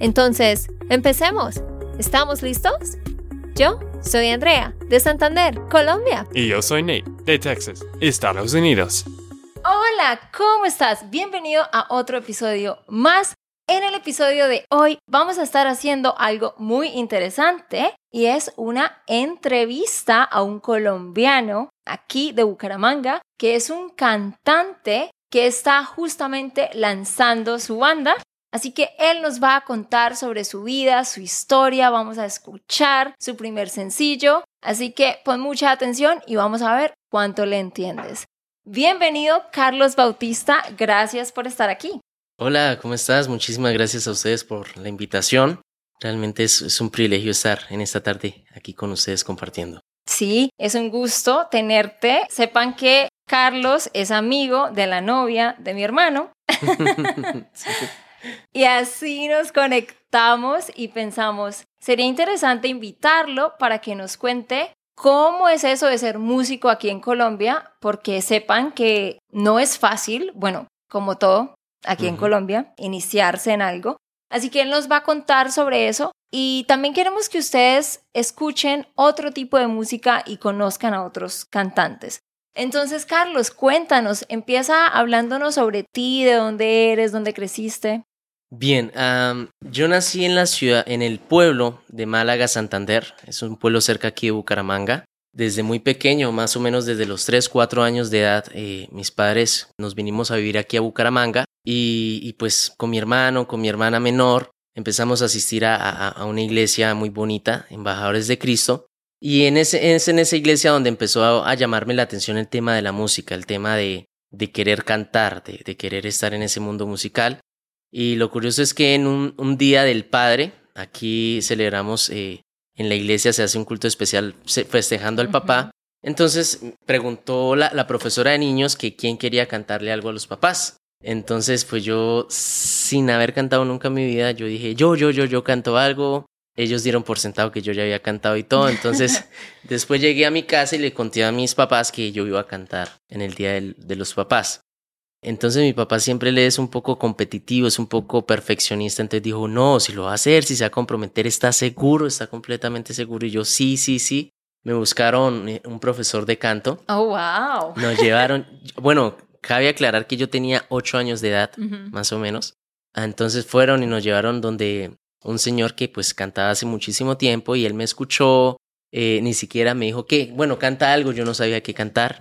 Entonces, empecemos. ¿Estamos listos? Yo soy Andrea, de Santander, Colombia. Y yo soy Nate, de Texas, Estados Unidos. Hola, ¿cómo estás? Bienvenido a otro episodio más en el episodio de hoy vamos a estar haciendo algo muy interesante y es una entrevista a un colombiano aquí de Bucaramanga que es un cantante que está justamente lanzando su banda. Así que él nos va a contar sobre su vida, su historia, vamos a escuchar su primer sencillo. Así que pon mucha atención y vamos a ver cuánto le entiendes. Bienvenido Carlos Bautista, gracias por estar aquí. Hola, ¿cómo estás? Muchísimas gracias a ustedes por la invitación. Realmente es, un privilegio estar en esta tarde aquí con ustedes compartiendo. Sí, es un gusto tenerte. Sepan que Carlos es amigo de la novia de mi hermano. Y así nos conectamos y pensamos, sería interesante invitarlo para que nos cuente cómo es eso de ser músico aquí en Colombia, porque sepan que no es fácil, bueno, como todo, aquí en Colombia, iniciarse en algo. Así que él nos va a contar sobre eso y también queremos que ustedes escuchen otro tipo de música y conozcan a otros cantantes. Entonces, Carlos, cuéntanos, empieza hablándonos sobre ti, de dónde eres, dónde creciste. Bien, yo nací en la ciudad, en el pueblo de Málaga, Santander. Es un pueblo cerca aquí de Bucaramanga desde muy pequeño, más o menos desde los 3, 4 años de edad, eh, mis padres nos vinimos a vivir aquí a Bucaramanga y, pues con mi hermano, con mi hermana menor, empezamos a asistir a, una iglesia muy bonita, Embajadores de Cristo. Y en ese, es en esa iglesia donde empezó a, llamarme la atención el tema de la música, el tema de, de querer cantar, de, querer estar en ese mundo musical. Y lo curioso es que en un, día del Padre, aquí celebramos eh, en la iglesia se hace un culto especial festejando al papá. Entonces preguntó la, profesora de niños que quién quería cantarle algo a los papás. Entonces, pues yo, sin haber cantado nunca en mi vida, yo dije, yo, yo, yo, yo canto algo. Ellos dieron por sentado que yo ya había cantado y todo. Entonces, después llegué a mi casa y le conté a mis papás que yo iba a cantar en el Día de los Papás. Entonces mi papá siempre le es un poco competitivo, es un poco perfeccionista, entonces dijo, no, si lo va a hacer, si se va a comprometer, está seguro, está completamente seguro. Y yo, sí, sí, sí. Me buscaron eh, un profesor de canto. Oh, wow. Nos llevaron, bueno, cabe aclarar que yo tenía ocho años de edad, más o menos. Entonces fueron y nos llevaron donde un señor que pues cantaba hace muchísimo tiempo y él me escuchó, eh, ni siquiera me dijo que, bueno, canta algo, yo no sabía qué cantar.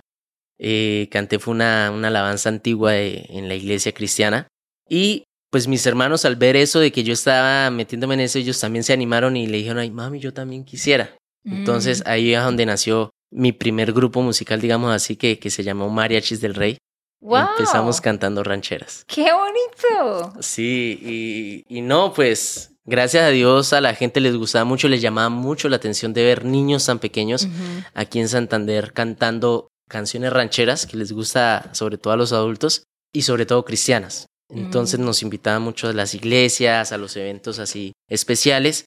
Eh, canté fue una, una alabanza antigua en la iglesia cristiana. Y pues mis hermanos al ver eso de que yo estaba metiéndome en eso, ellos también se animaron y le dijeron, ay mami, yo también quisiera. Entonces mm. ahí es donde nació mi primer grupo musical, digamos así, que, que se llamó Mariachis del Rey. Wow. Empezamos cantando rancheras. ¡Qué bonito! Sí, y, y no, pues gracias a Dios a la gente les gustaba mucho, les llamaba mucho la atención de ver niños tan pequeños aquí en Santander cantando canciones rancheras que les gusta sobre todo a los adultos y sobre todo cristianas. Entonces mm. nos invitaban mucho a las iglesias, a los eventos así especiales.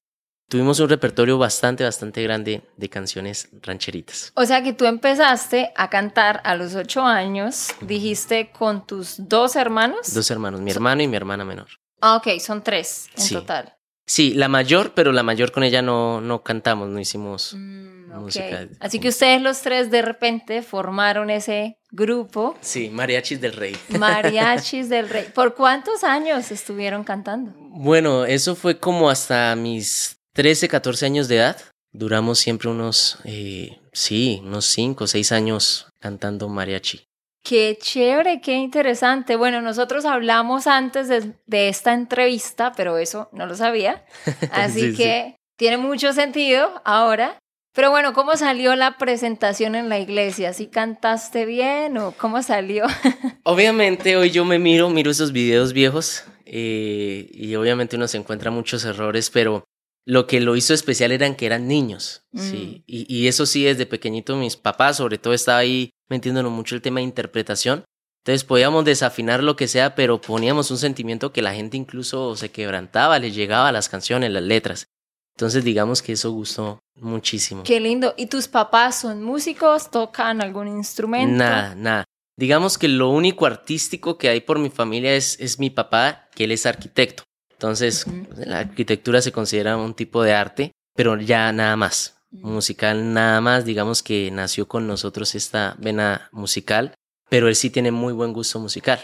Tuvimos un repertorio bastante, bastante grande de canciones rancheritas. O sea que tú empezaste a cantar a los ocho años, dijiste con tus dos hermanos. Dos hermanos, mi hermano y mi hermana menor. Ah, ok, son tres en total. Sí, la mayor, pero la mayor con ella no, no cantamos, no hicimos mm, música. Así que ustedes los tres de repente formaron ese grupo. Sí, Mariachis del Rey. Mariachis del Rey. ¿Por cuántos años estuvieron cantando? Bueno, eso fue como hasta mis 13, 14 años de edad. Duramos siempre unos, eh, sí, unos 5 o 6 años cantando mariachi. Qué chévere, qué interesante. Bueno, nosotros hablamos antes de, esta entrevista, pero eso no lo sabía. Así que tiene mucho sentido ahora. Pero bueno, ¿cómo salió la presentación en la iglesia? ¿Sí cantaste bien o cómo salió? Obviamente hoy yo me miro, miro esos videos viejos. eh, y obviamente uno se encuentra muchos errores, pero lo que lo hizo especial eran que eran niños, sí. Mm. Y, y, eso sí, desde pequeñito mis papás, sobre todo, estaba ahí metiéndonos mucho el tema de interpretación. Entonces podíamos desafinar lo que sea, pero poníamos un sentimiento que la gente incluso se quebrantaba, les llegaba a las canciones, las letras. Entonces digamos que eso gustó muchísimo. Qué lindo. ¿Y tus papás son músicos? ¿Tocan algún instrumento? Nada, nada. Digamos que lo único artístico que hay por mi familia es, es mi papá, que él es arquitecto. Entonces, uh -huh. la arquitectura se considera un tipo de arte, pero ya nada más. Uh -huh. Musical nada más, digamos que nació con nosotros esta vena musical, pero él sí tiene muy buen gusto musical.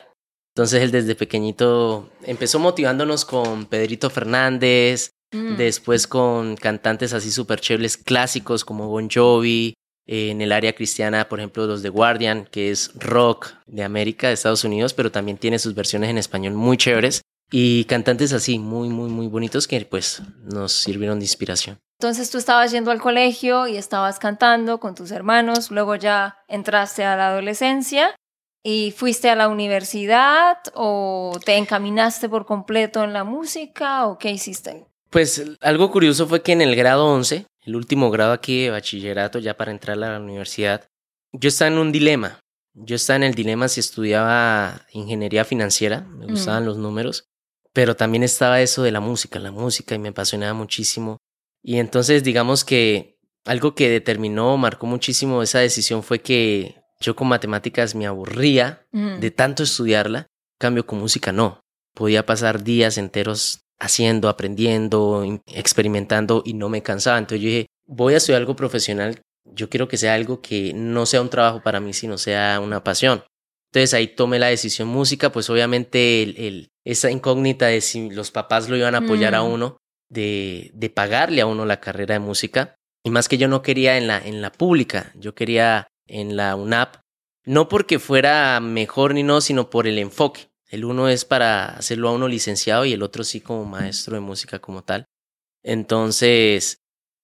Entonces él desde pequeñito empezó motivándonos con Pedrito Fernández, mm. después con cantantes así súper chéveres clásicos como Bon Jovi, eh, en el área cristiana, por ejemplo, los de Guardian, que es rock de América, de Estados Unidos, pero también tiene sus versiones en español muy chéveres. Y cantantes así, muy, muy, muy bonitos que pues nos sirvieron de inspiración. Entonces tú estabas yendo al colegio y estabas cantando con tus hermanos, luego ya entraste a la adolescencia y fuiste a la universidad o te encaminaste por completo en la música o qué hiciste? Pues algo curioso fue que en el grado 11, el último grado aquí de bachillerato ya para entrar a la universidad, yo estaba en un dilema. Yo estaba en el dilema si estudiaba ingeniería financiera, me gustaban mm. los números, pero también estaba eso de la música, la música y me apasionaba muchísimo. Y entonces digamos que algo que determinó, marcó muchísimo esa decisión fue que yo con matemáticas me aburría mm. de tanto estudiarla, cambio con música no. Podía pasar días enteros haciendo, aprendiendo, experimentando y no me cansaba. Entonces yo dije, voy a estudiar algo profesional, yo quiero que sea algo que no sea un trabajo para mí, sino sea una pasión. Entonces ahí tomé la decisión música, pues obviamente el, el, esa incógnita de si los papás lo iban a apoyar mm. a uno, de, de pagarle a uno la carrera de música. Y más que yo no quería en la, en la pública, yo quería en la UNAP, no porque fuera mejor ni no, sino por el enfoque. El uno es para hacerlo a uno licenciado y el otro sí como maestro de música como tal. Entonces,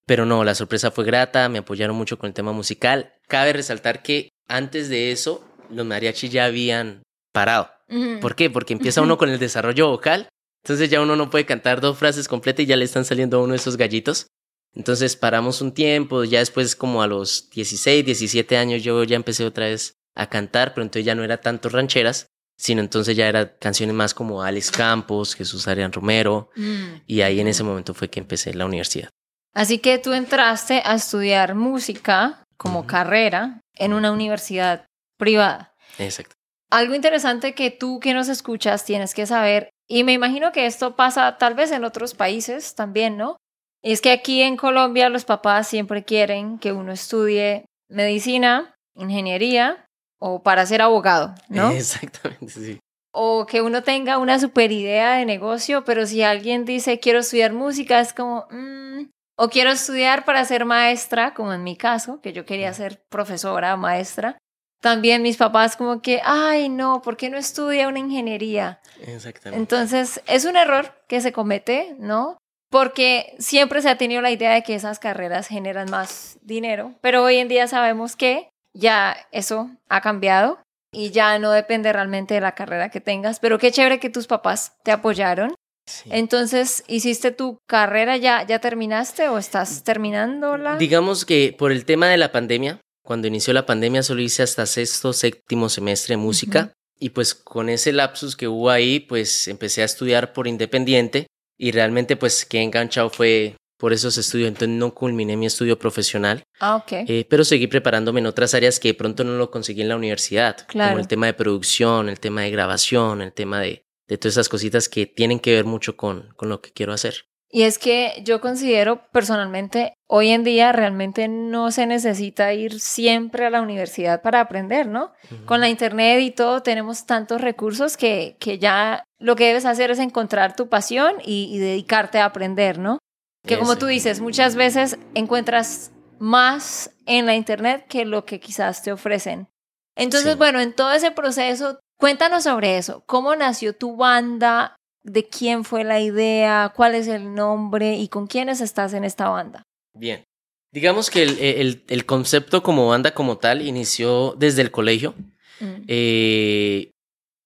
pero no, la sorpresa fue grata, me apoyaron mucho con el tema musical. Cabe resaltar que antes de eso, los mariachis ya habían parado. Uh -huh. ¿Por qué? Porque empieza uno con el desarrollo vocal, entonces ya uno no puede cantar dos frases completas y ya le están saliendo a uno esos gallitos. Entonces paramos un tiempo, ya después como a los 16, 17 años yo ya empecé otra vez a cantar, pero entonces ya no era tanto rancheras, sino entonces ya eran canciones más como Alex Campos, Jesús Arián Romero, mm. y ahí en ese momento fue que empecé la universidad. Así que tú entraste a estudiar música como uh -huh. carrera en una universidad privada. Exacto. Algo interesante que tú que nos escuchas tienes que saber, y me imagino que esto pasa tal vez en otros países también, ¿no? Es que aquí en Colombia los papás siempre quieren que uno estudie medicina, ingeniería o para ser abogado, ¿no? Exactamente, sí. O que uno tenga una super idea de negocio, pero si alguien dice quiero estudiar música, es como, mmm, o quiero estudiar para ser maestra, como en mi caso, que yo quería ser profesora, maestra. También mis papás como que, ay, no, ¿por qué no estudia una ingeniería? Exactamente. Entonces, es un error que se comete, ¿no? porque siempre se ha tenido la idea de que esas carreras generan más dinero, pero hoy en día sabemos que ya eso ha cambiado y ya no depende realmente de la carrera que tengas, pero qué chévere que tus papás te apoyaron. Sí. Entonces, ¿hiciste tu carrera ya ya terminaste o estás terminándola? Digamos que por el tema de la pandemia, cuando inició la pandemia solo hice hasta sexto, séptimo semestre de música uh -huh. y pues con ese lapsus que hubo ahí, pues empecé a estudiar por independiente y realmente pues que enganchado fue por esos estudios, entonces no culminé mi estudio profesional, ah, ok. eh, pero seguí preparándome en otras áreas que de pronto no lo conseguí en la universidad, claro. como el tema de producción, el tema de grabación, el tema de, de todas esas cositas que tienen que ver mucho con, con lo que quiero hacer. Y es que yo considero personalmente, hoy en día realmente no se necesita ir siempre a la universidad para aprender, ¿no? Uh -huh. Con la internet y todo tenemos tantos recursos que, que ya lo que debes hacer es encontrar tu pasión y, y dedicarte a aprender, ¿no? Que como tú dices, muchas veces encuentras más en la internet que lo que quizás te ofrecen. Entonces, sí. bueno, en todo ese proceso, cuéntanos sobre eso. ¿Cómo nació tu banda? ¿De quién fue la idea? ¿Cuál es el nombre? ¿Y con quiénes estás en esta banda? Bien. Digamos que el, el, el concepto como banda como tal inició desde el colegio. Mm. Eh,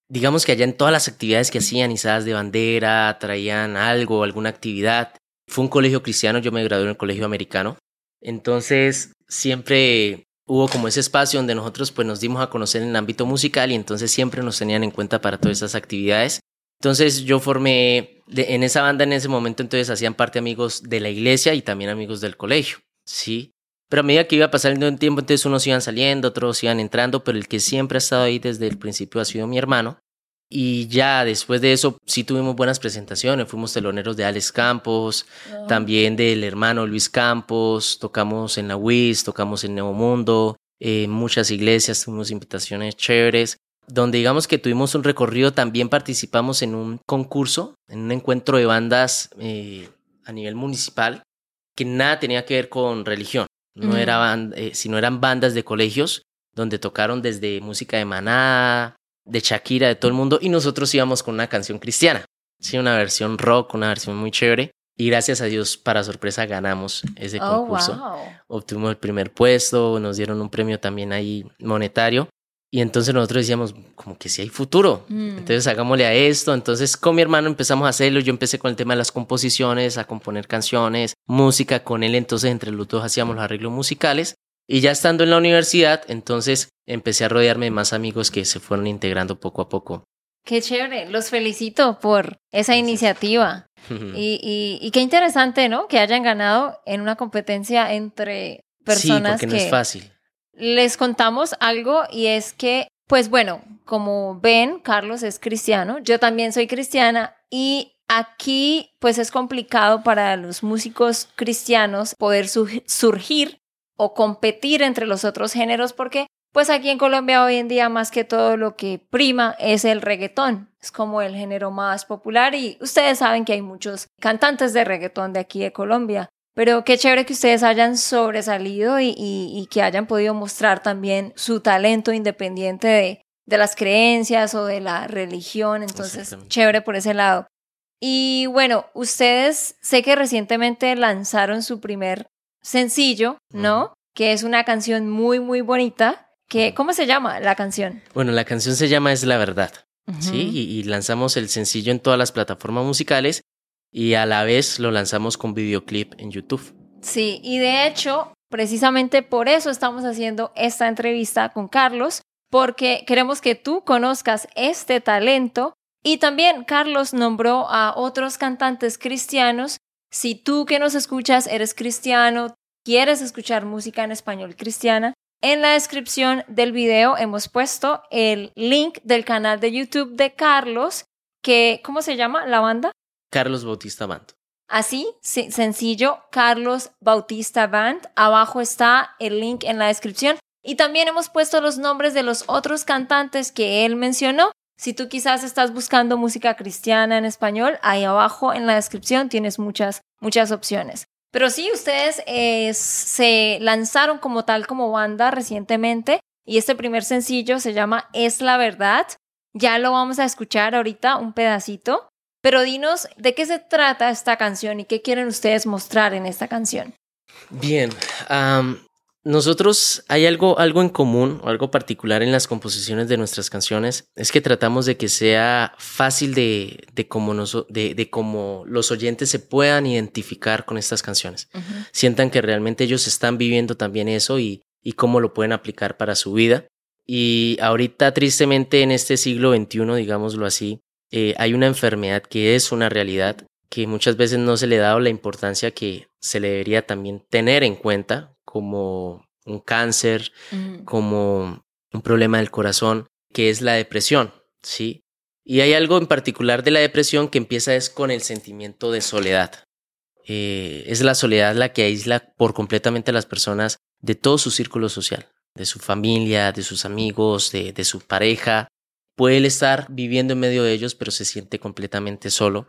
digamos que allá en todas las actividades que hacían, izadas de bandera, traían algo, alguna actividad. Fue un colegio cristiano, yo me gradué en el colegio americano. Entonces, siempre hubo como ese espacio donde nosotros pues nos dimos a conocer en el ámbito musical y entonces siempre nos tenían en cuenta para todas esas actividades. Entonces yo formé en esa banda en ese momento entonces hacían parte amigos de la iglesia y también amigos del colegio, ¿sí? Pero a medida que iba pasando el tiempo entonces unos iban saliendo, otros iban entrando, pero el que siempre ha estado ahí desde el principio ha sido mi hermano. Y ya después de eso sí tuvimos buenas presentaciones, fuimos teloneros de Alex Campos, también del hermano Luis Campos, tocamos en la WIS, tocamos en Nuevo Mundo, en muchas iglesias, tuvimos invitaciones chéveres, donde digamos que tuvimos un recorrido, también participamos en un concurso, en un encuentro de bandas eh, a nivel municipal, que nada tenía que ver con religión, no era eh, sino eran bandas de colegios, donde tocaron desde música de Maná, de Shakira, de todo el mundo, y nosotros íbamos con una canción cristiana, sí, una versión rock, una versión muy chévere. Y gracias a Dios, para sorpresa, ganamos ese oh, concurso. Obtuvimos el primer puesto, nos dieron un premio también ahí monetario. Y entonces nosotros decíamos, como que si hay futuro. Mm. Entonces hagámosle a esto. Entonces con mi hermano empezamos a hacerlo. Yo empecé con el tema de las composiciones, a componer canciones, música con él. Entonces entre los dos hacíamos los arreglos musicales. Y ya estando en la universidad, entonces empecé a rodearme de más amigos que se fueron integrando poco a poco. Qué chévere, los felicito por esa iniciativa. y, y, qué interesante, ¿no? Que hayan ganado en una competencia entre personas sí, porque no es fácil. Les contamos algo y es que, pues bueno, como ven, Carlos es cristiano, yo también soy cristiana y aquí pues es complicado para los músicos cristianos poder surgir o competir entre los otros géneros porque pues aquí en Colombia hoy en día más que todo lo que prima es el reggaetón. Es como el género más popular y ustedes saben que hay muchos cantantes de reggaetón de aquí de Colombia. Pero qué chévere que ustedes hayan sobresalido y, que hayan podido mostrar también su talento independiente de, de las creencias o de la religión. Entonces, chévere por ese lado. Y bueno, ustedes sé que recientemente lanzaron su primer sencillo, ¿no? Que es una canción muy, muy bonita. Que, ¿Cómo se llama la canción? Bueno, la canción se llama Es la verdad. Sí, y, lanzamos el sencillo en todas las plataformas musicales y a la vez lo lanzamos con videoclip en YouTube. Sí, y de hecho, precisamente por eso estamos haciendo esta entrevista con Carlos, porque queremos que tú conozcas este talento y también Carlos nombró a otros cantantes cristianos si tú que nos escuchas eres cristiano, quieres escuchar música en español cristiana, en la descripción del video hemos puesto el link del canal de YouTube de Carlos, que, ¿cómo se llama la banda? Carlos Bautista Band. Así, sencillo, Carlos Bautista Band. Abajo está el link en la descripción. Y también hemos puesto los nombres de los otros cantantes que él mencionó si tú quizás estás buscando música cristiana en español, ahí abajo en la descripción tienes muchas, muchas opciones. Pero sí, ustedes eh, se lanzaron como tal, como banda recientemente y este primer sencillo se llama Es la verdad. Ya lo vamos a escuchar ahorita un pedacito. Pero dinos de qué se trata esta canción y qué quieren ustedes mostrar en esta canción. Bien, nosotros hay algo, algo en común o algo particular en las composiciones de nuestras canciones, es que tratamos de que sea fácil de, de, cómo, de, de los oyentes se puedan identificar con estas canciones, sientan que realmente ellos están viviendo también eso y, y cómo lo pueden aplicar para su vida. Y ahorita, tristemente, en este siglo XXI, digámoslo así, eh, hay una enfermedad que es una realidad que muchas veces no se le da la importancia que se le debería también tener en cuenta como un cáncer, como un problema del corazón, que es la depresión, ¿sí? Y hay algo en particular de la depresión que empieza es con el sentimiento de soledad. Eh, es la soledad la que aísla por completamente a las personas de todo su círculo social, de su familia, de sus amigos, de, de su pareja, puede estar viviendo en medio de ellos, pero se siente completamente solo.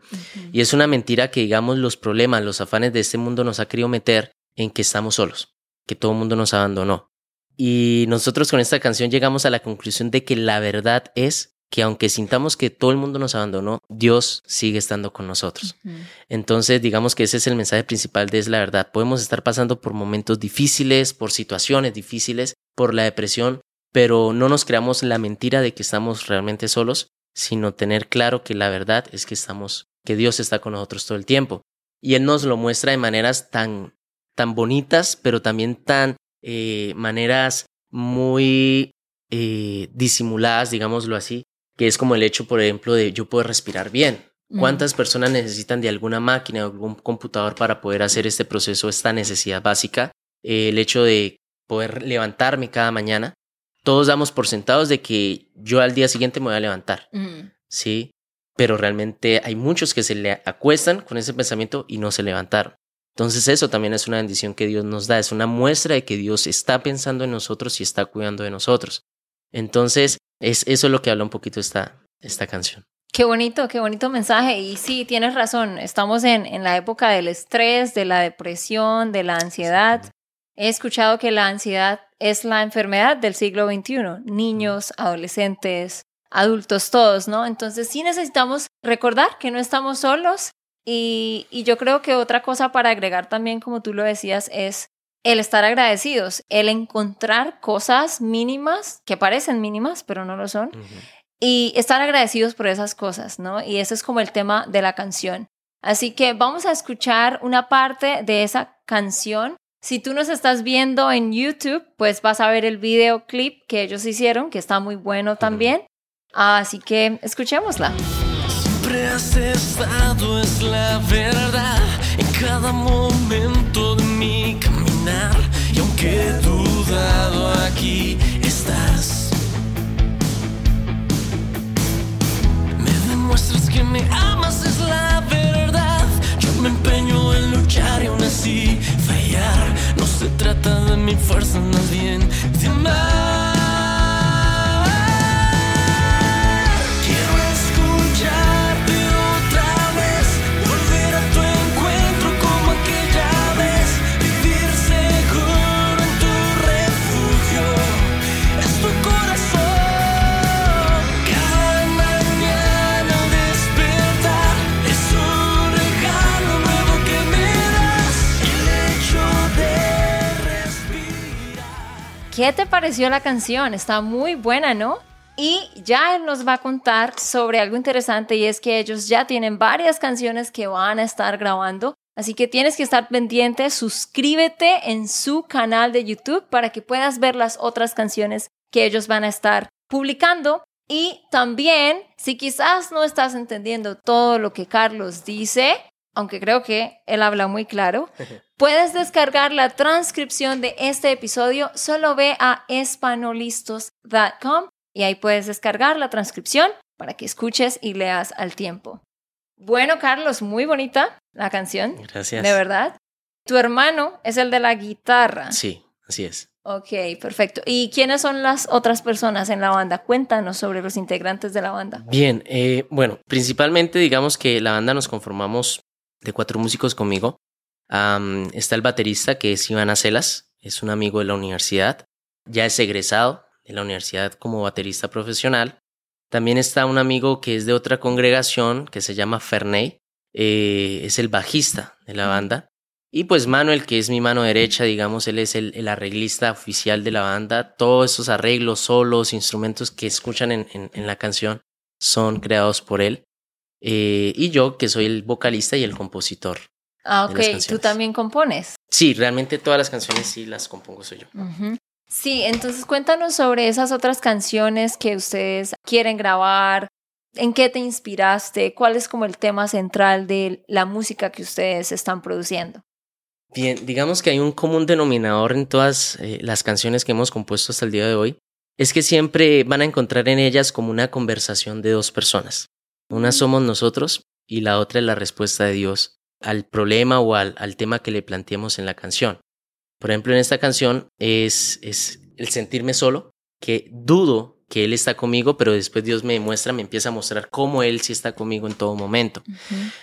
Y es una mentira que, digamos, los problemas, los afanes de este mundo nos ha querido meter en que estamos solos, que todo el mundo nos abandonó. Y nosotros con esta canción llegamos a la conclusión de que la verdad es que aunque sintamos que todo el mundo nos abandonó, Dios sigue estando con nosotros. Entonces, digamos que ese es el mensaje principal de Es la verdad. Podemos estar pasando por momentos difíciles, por situaciones difíciles, por la depresión, pero no nos creamos la mentira de que estamos realmente solos, sino tener claro que la verdad es que estamos, que Dios está con nosotros todo el tiempo. Y Él nos lo muestra de maneras tan, tan bonitas, pero también tan eh, maneras muy eh, disimuladas, digámoslo así, que es como el hecho, por ejemplo, de yo poder respirar bien. ¿Cuántas personas necesitan de alguna máquina o algún computador para poder hacer este proceso, esta necesidad básica? Eh, el hecho de poder levantarme cada mañana. Todos damos por sentados de que yo al día siguiente me voy a levantar, ¿sí? Pero realmente hay muchos que se le acuestan con ese pensamiento y no se levantaron. Entonces eso también es una bendición que Dios nos da, es una muestra de que Dios está pensando en nosotros y está cuidando de nosotros. Entonces, es, eso es lo que habla un poquito esta, esta canción. Qué bonito, qué bonito mensaje. Y sí, tienes razón, estamos en, en la época del estrés, de la depresión, de la ansiedad. He escuchado que la ansiedad es la enfermedad del siglo XXI. Niños, adolescentes, adultos, todos, ¿no? Entonces sí necesitamos recordar que no estamos solos. Y, y yo creo que otra cosa para agregar también, como tú lo decías, es el estar agradecidos, el encontrar cosas mínimas, que parecen mínimas, pero no lo son, y estar agradecidos por esas cosas, ¿no? Y ese es como el tema de la canción. Así que vamos a escuchar una parte de esa canción. Si tú nos estás viendo en YouTube, pues vas a ver el videoclip que ellos hicieron, que está muy bueno también. Así que escuchémosla. Siempre has estado, es la verdad, en cada momento de mi caminar. Y aunque he dudado, aquí estás. Me demuestras que me amas, es la verdad. Pareció la canción? Está muy buena, ¿no? Y ya él nos va a contar sobre algo interesante y es que ellos ya tienen varias canciones que van a estar grabando. Así que tienes que estar pendiente, suscríbete en su canal de YouTube para que puedas ver las otras canciones que ellos van a estar publicando. Y también, si quizás no estás entendiendo todo lo que Carlos dice, aunque creo que él habla muy claro, puedes descargar la transcripción de este episodio. Solo ve a espanolistos.com y ahí puedes descargar la transcripción para que escuches y leas al tiempo. Bueno, Carlos, muy bonita la canción. Gracias. De verdad. Tu hermano es el de la guitarra. Sí, así es. Ok, perfecto. ¿Y quiénes son las otras personas en la banda? Cuéntanos sobre los integrantes de la banda. Bien, eh, bueno, principalmente digamos que la banda nos conformamos de cuatro músicos conmigo. Está el baterista que es Iván Acelas, es un amigo de la universidad, ya es egresado de la universidad como baterista profesional. También está un amigo que es de otra congregación que se llama Ferney, eh, es el bajista de la banda. Y pues Manuel, que es mi mano derecha, digamos, él es el, el arreglista oficial de la banda. Todos esos arreglos, solos, instrumentos que escuchan en, en- en la canción son creados por él. Eh, y yo, que soy el vocalista y el compositor. Ah, ok. Tú también compones. Sí, realmente todas las canciones sí las compongo soy yo. Sí, entonces cuéntanos sobre esas otras canciones que ustedes quieren grabar. ¿En qué te inspiraste? ¿Cuál es como el tema central de la música que ustedes están produciendo? Bien, digamos que hay un común denominador en todas eh, las canciones que hemos compuesto hasta el día de hoy. Es que siempre van a encontrar en ellas como una conversación de dos personas. Una somos nosotros y la otra es la respuesta de Dios al problema o al, al tema que le planteemos en la canción. Por ejemplo, en esta canción es, es el sentirme solo, que dudo que Él está conmigo, pero después Dios me muestra, me empieza a mostrar cómo Él sí está conmigo en todo momento.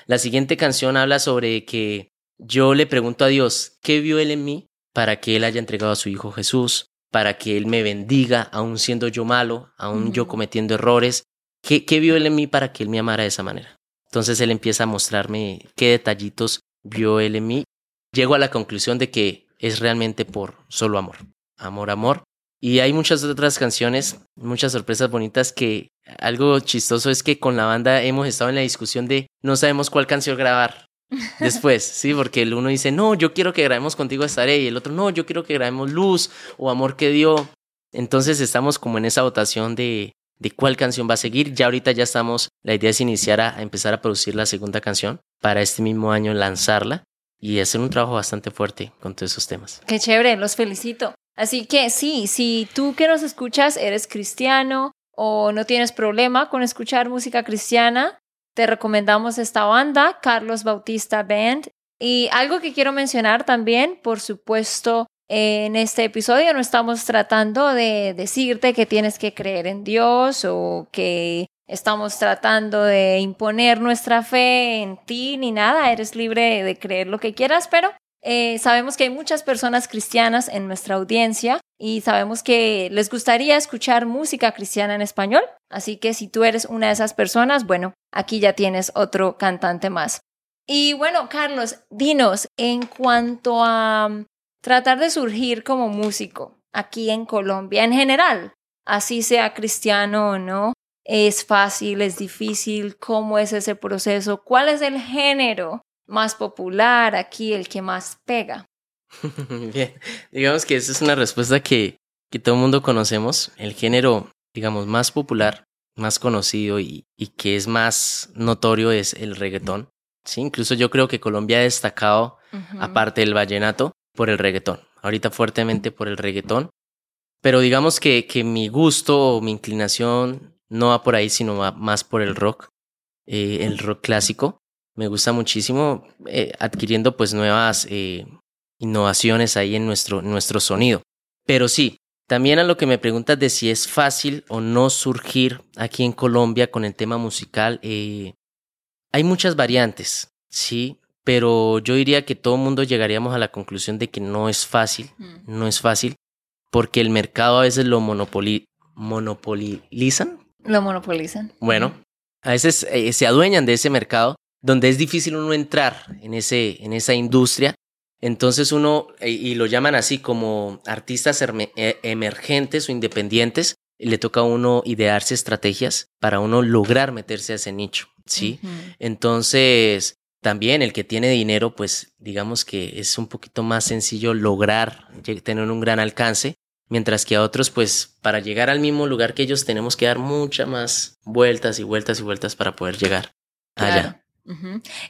La siguiente canción habla sobre que yo le pregunto a Dios, ¿qué vio Él en mí para que Él haya entregado a su Hijo Jesús? Para que Él me bendiga, aun siendo yo malo, aun yo Ujú. cometiendo errores. ¿Qué, ¿Qué vio Él en mí para que Él me amara de esa manera? Entonces Él empieza a mostrarme qué detallitos vio Él en mí. Llego a la conclusión de que es realmente por solo amor. Amor, amor. Y hay muchas otras canciones, muchas sorpresas bonitas que algo chistoso es que con la banda hemos estado en la discusión de no sabemos cuál canción grabar después, ¿sí? Porque el uno dice, no, yo quiero que grabemos contigo estaré y el otro, no, yo quiero que grabemos Luz o Amor que dio. Entonces estamos como en esa votación de, de cuál canción va a seguir. Ya ahorita ya estamos, la idea es iniciar a, empezar a producir la segunda canción para este mismo año lanzarla y hacer un trabajo bastante fuerte con todos esos temas. Qué chévere, los felicito. Así que sí, si tú que nos escuchas eres cristiano o no tienes problema con escuchar música cristiana, te recomendamos esta banda, Carlos Bautista Band. Y algo que quiero mencionar también, por supuesto, en este episodio no estamos tratando de decirte que tienes que creer en Dios o que estamos tratando de imponer nuestra fe en ti ni nada, eres libre de creer lo que quieras, pero eh, sabemos que hay muchas personas cristianas en nuestra audiencia y sabemos que les gustaría escuchar música cristiana en español. Así que si tú eres una de esas personas, bueno, aquí ya tienes otro cantante más. Y bueno, Carlos, dinos, en cuanto a tratar de surgir como músico aquí en Colombia en general, así sea cristiano o no, es fácil, es difícil, cómo es ese proceso, cuál es el género más popular aquí, el que más pega. Bien, digamos que esa es una respuesta que, que todo el mundo conocemos. El género, digamos, más popular, más conocido y, y que es más notorio es el reggaetón. Sí, incluso yo creo que Colombia ha destacado, aparte del vallenato, por el reggaetón. Ahorita fuertemente por el reggaetón. Pero digamos que, que mi gusto o mi inclinación no va por ahí, sino va más por el rock, eh, el rock clásico me gusta muchísimo eh, adquiriendo pues nuevas eh, innovaciones ahí en nuestro, nuestro sonido. Pero sí, también a lo que me preguntas de si es fácil o no surgir aquí en Colombia con el tema musical, hay muchas variantes, sí, pero yo diría que todo el mundo llegaríamos a la conclusión de que no es fácil, mm. no es fácil, porque el mercado a veces lo monopoli monopolizan. Lo monopolizan. Bueno, a veces se adueñan de ese mercado donde es difícil uno entrar en, ese, en esa industria. Entonces uno, y lo llaman así como artistas e, emergentes o independientes, le toca a uno idearse estrategias para uno lograr meterse a ese nicho, ¿sí? Entonces, también el que tiene dinero, pues digamos que es un poquito más sencillo lograr tener un gran alcance, mientras que a otros, pues para llegar al mismo lugar que ellos tenemos que dar muchas más vueltas y vueltas y vueltas para poder llegar allá.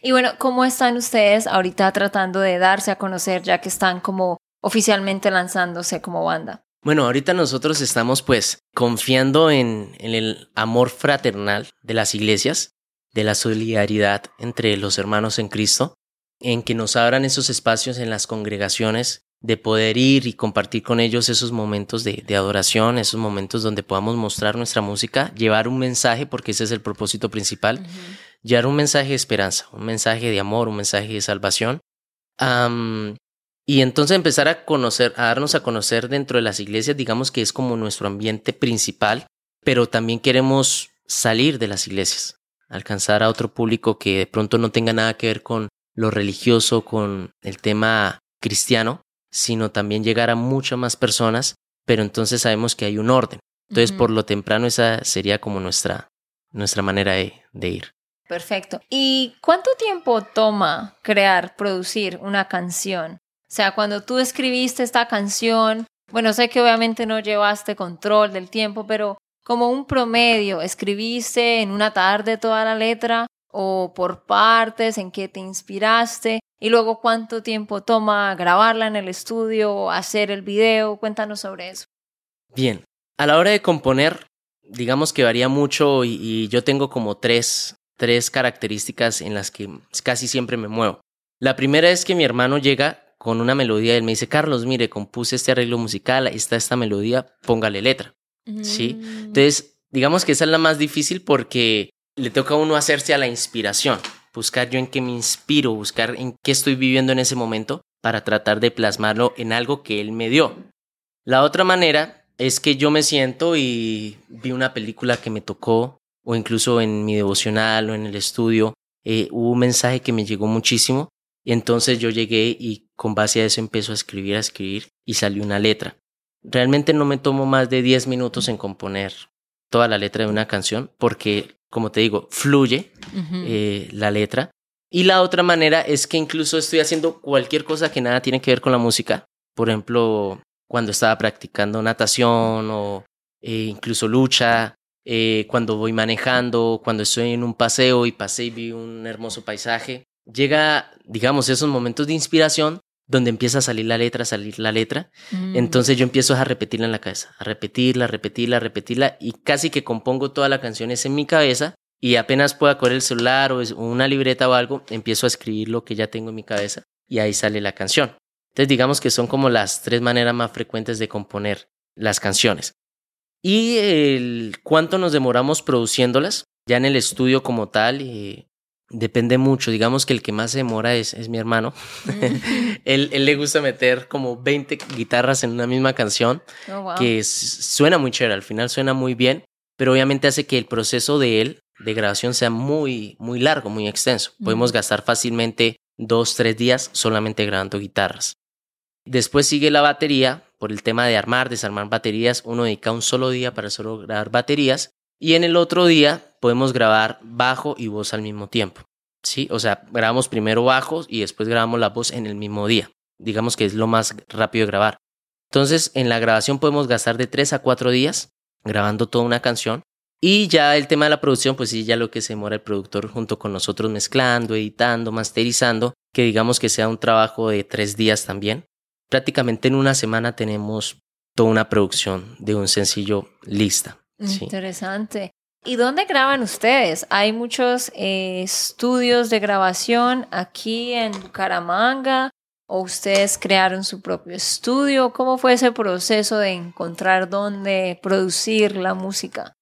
Y bueno, ¿cómo están ustedes ahorita tratando de darse a conocer ya que están como oficialmente lanzándose como banda? Bueno, ahorita nosotros estamos pues confiando en, en, el amor fraternal de las iglesias, de la solidaridad entre los hermanos en Cristo, en que nos abran esos espacios en las congregaciones de poder ir y compartir con ellos esos momentos de, de adoración, esos momentos donde podamos mostrar nuestra música, llevar un mensaje, porque ese es el propósito principal, llevar un mensaje de esperanza, un mensaje de amor, un mensaje de salvación. y entonces empezar a conocer, a darnos a conocer dentro de las iglesias, digamos que es como nuestro ambiente principal, pero también queremos salir de las iglesias, alcanzar a otro público que de pronto no tenga nada que ver con lo religioso, con el tema cristiano, sino también llegar a muchas más personas, pero entonces sabemos que hay un orden. Entonces, por lo temprano, esa sería como nuestra, nuestra manera de ir. Perfecto. ¿Y cuánto tiempo toma crear, producir una canción? O sea, cuando tú escribiste esta canción, bueno, sé que obviamente no llevaste control del tiempo, pero como un promedio, ¿escribiste en una tarde toda la letra o por partes en qué te inspiraste? Y luego, ¿cuánto tiempo toma grabarla en el estudio, hacer el video? Cuéntanos sobre eso. Bien, a la hora de componer, digamos que varía mucho y, yo tengo como tres tres características en las que casi siempre me muevo. La primera es que mi hermano llega con una melodía y él me dice, Carlos, mire, compuse este arreglo musical, está esta melodía, póngale letra. ¿Sí? Mm. Entonces, digamos que esa es la más difícil porque le toca a uno hacerse a la inspiración, buscar yo en qué me inspiro, buscar en qué estoy viviendo en ese momento para tratar de plasmarlo en algo que él me dio. La otra manera es que yo me siento y vi una película que me tocó o incluso en mi devocional o en el estudio, eh, hubo un mensaje que me llegó muchísimo. Y entonces yo llegué y con base a eso empezó a escribir, a escribir y salió una letra. Realmente no me tomo más de 10 minutos en componer toda la letra de una canción porque, como te digo, fluye eh, la letra. Y la otra manera es que incluso estoy haciendo cualquier cosa que nada tiene que ver con la música. Por ejemplo, cuando estaba practicando natación o eh, incluso lucha, eh, cuando voy manejando, cuando estoy en un paseo y pasé y vi un hermoso paisaje. Llega, digamos, esos momentos de inspiración donde empieza a salir la letra, a salir la letra. Mm. Entonces yo empiezo a repetirla en la cabeza, a repetirla, a repetirla, a repetirla y casi que compongo toda la canción es en mi cabeza y apenas pueda coger el celular o una libreta o algo, empiezo a escribir lo que ya tengo en mi cabeza y ahí sale la canción. Entonces digamos que son como las tres maneras más frecuentes de componer las canciones. Y el cuánto nos demoramos produciéndolas, ya en el estudio como tal, y depende mucho. Digamos que el que más se demora es, es mi hermano. él, él, le gusta meter como 20 guitarras en una misma canción, Oh, wow. que suena muy chévere, al final suena muy bien, pero obviamente hace que el proceso de él, de grabación, sea muy, muy largo, muy extenso. Podemos gastar fácilmente dos, tres días solamente grabando guitarras. Después sigue la batería, por el tema de armar, desarmar baterías, uno dedica un solo día para solo grabar baterías y en el otro día podemos grabar bajo y voz al mismo tiempo. Sí, o sea, grabamos primero bajos y después grabamos la voz en el mismo día. Digamos que es lo más rápido de grabar. Entonces, en la grabación podemos gastar de 3 a 4 días grabando toda una canción. Y ya el tema de la producción, pues sí, ya lo que se demora el productor junto con nosotros mezclando, editando, masterizando, que digamos que sea un trabajo de tres días también. Prácticamente en una semana tenemos toda una producción de un sencillo lista. Sí. Interesante. ¿Y dónde graban ustedes? ¿Hay muchos eh, estudios de grabación aquí en Bucaramanga? ¿O ustedes crearon su propio estudio? ¿Cómo fue ese proceso de encontrar dónde producir la música?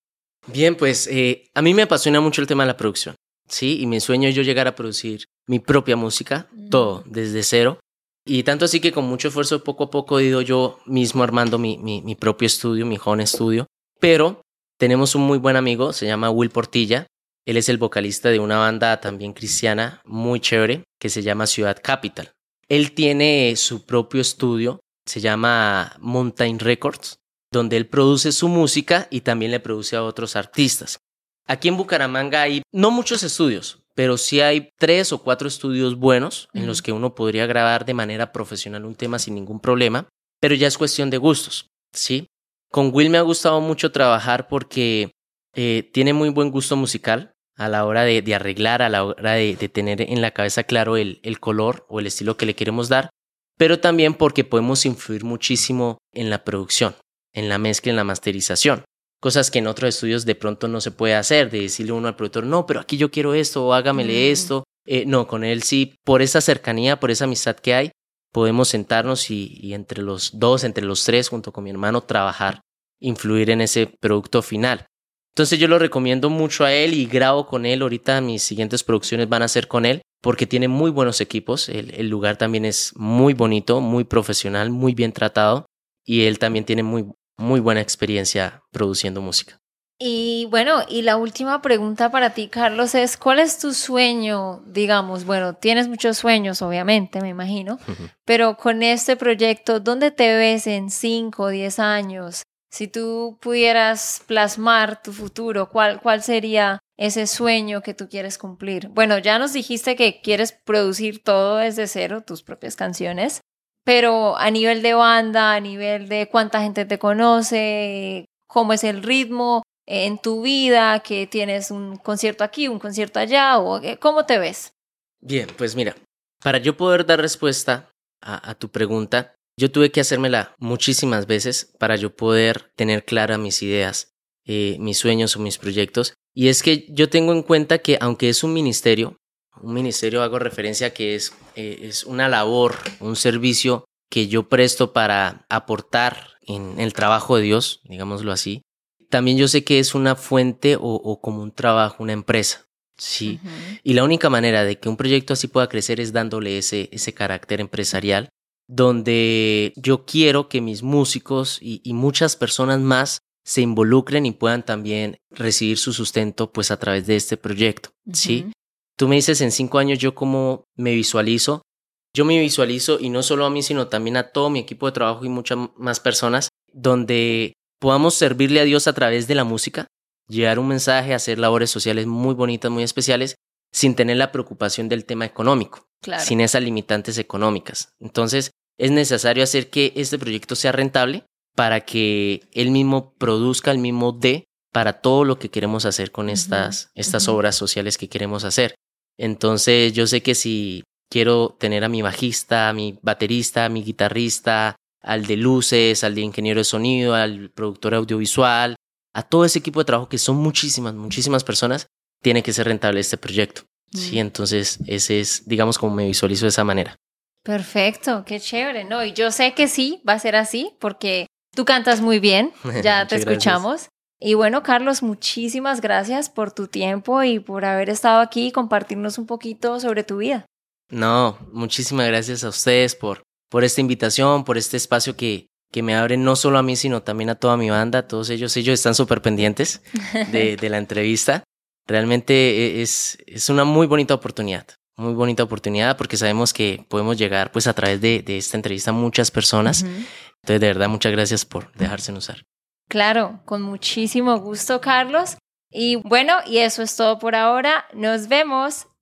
Bien, pues eh, a mí me apasiona mucho el tema de la producción, ¿sí? Y mi sueño es yo llegar a producir mi propia música, Mm. todo, desde cero. Y tanto así que con mucho esfuerzo, poco a poco he ido yo mismo armando mi, mi, mi propio estudio, mi home estudio. Pero tenemos un muy buen amigo, se llama Will Portilla. Él es el vocalista de una banda también cristiana muy chévere que se llama Ciudad Capital. Él tiene su propio estudio, se llama Mountain Records, donde él produce su música y también le produce a otros artistas. Aquí en Bucaramanga hay no muchos estudios, pero sí hay tres o cuatro estudios buenos en los que uno podría grabar de manera profesional un tema sin ningún problema, pero ya es cuestión de gustos, ¿sí? Con Will me ha gustado mucho trabajar porque eh, tiene muy buen gusto musical a la hora de, de arreglar, a la hora de, de tener en la cabeza claro el, el color o el estilo que le queremos dar, pero también porque podemos influir muchísimo en la producción, en la mezcla, en la masterización. Cosas que en otros estudios de pronto no se puede hacer, de decirle uno al productor, no, pero aquí yo quiero esto, o hágamele Mm. esto. Eh, no, con él sí, por esa cercanía, por esa amistad que hay, podemos sentarnos y, y entre los dos, entre los tres, junto con mi hermano, trabajar, influir en ese producto final. Entonces yo lo recomiendo mucho a él y grabo con él. Ahorita mis siguientes producciones van a ser con él porque tiene muy buenos equipos. El, el lugar también es muy bonito, muy profesional, muy bien tratado y él también tiene muy, muy buena experiencia produciendo música. Y bueno, y la última pregunta para ti, Carlos, es ¿cuál es tu sueño? Digamos, bueno, tienes muchos sueños, obviamente, me imagino, pero con este proyecto, ¿dónde te ves en 5 o 10 años? Si tú pudieras plasmar tu futuro, ¿cuál, ¿cuál sería ese sueño que tú quieres cumplir? Bueno, ya nos dijiste que quieres producir todo desde cero, tus propias canciones, pero a nivel de banda, a nivel de cuánta gente te conoce, cómo es el ritmo en tu vida, que tienes un concierto aquí, un concierto allá, o eh, cómo te ves. Bien, pues mira, para yo poder dar respuesta a, tu pregunta, yo tuve que hacérmela muchísimas veces para yo poder tener claras mis ideas, eh, mis sueños o mis proyectos. Y es que yo tengo en cuenta que aunque es un ministerio, un ministerio hago referencia a que es, eh, es una labor, un servicio que yo presto para aportar en el trabajo de Dios, digámoslo así. También yo sé que es una fuente o, o como un trabajo, una empresa. Sí. Y la única manera de que un proyecto así pueda crecer es dándole ese, ese carácter empresarial, donde yo quiero que mis músicos y, y muchas personas más se involucren y puedan también recibir su sustento pues a través de este proyecto. ¿sí? Tú me dices en cinco años yo cómo me visualizo. Yo me visualizo y no solo a mí, sino también a todo mi equipo de trabajo y muchas más personas donde podamos servirle a Dios a través de la música, llevar un mensaje, hacer labores sociales muy bonitas, muy especiales, sin tener la preocupación del tema económico, Claro. sin esas limitantes económicas. Entonces, es necesario hacer que este proyecto sea rentable para que él mismo produzca, el mismo dé para todo lo que queremos hacer con estas, estas obras sociales que queremos hacer. Entonces, yo sé que si quiero tener a mi bajista, a mi baterista, a mi guitarrista, al de luces, al de ingeniero de sonido, al productor audiovisual, a todo ese equipo de trabajo que son muchísimas, muchísimas personas, tiene que ser rentable este proyecto. Sí, Mm. entonces ese es, digamos, como me visualizo de esa manera. Perfecto, qué chévere, ¿no? Y yo sé que sí, va a ser así, porque tú cantas muy bien, ya te gracias. escuchamos. Y bueno, Carlos, muchísimas gracias por tu tiempo y por haber estado aquí y compartirnos un poquito sobre tu vida. No, muchísimas gracias a ustedes por, por esta invitación, por este espacio que, que me abren no solo a mí, sino también a toda mi banda. Todos ellos, ellos están súper pendientes de, de la entrevista. Realmente e- es, es una muy bonita oportunidad, muy bonita oportunidad porque sabemos que podemos llegar pues a través de, de esta entrevista a muchas personas. Entonces, de verdad, muchas gracias por dejarse usar. Claro, con muchísimo gusto, Carlos. Y bueno, y eso es todo por ahora. Nos vemos.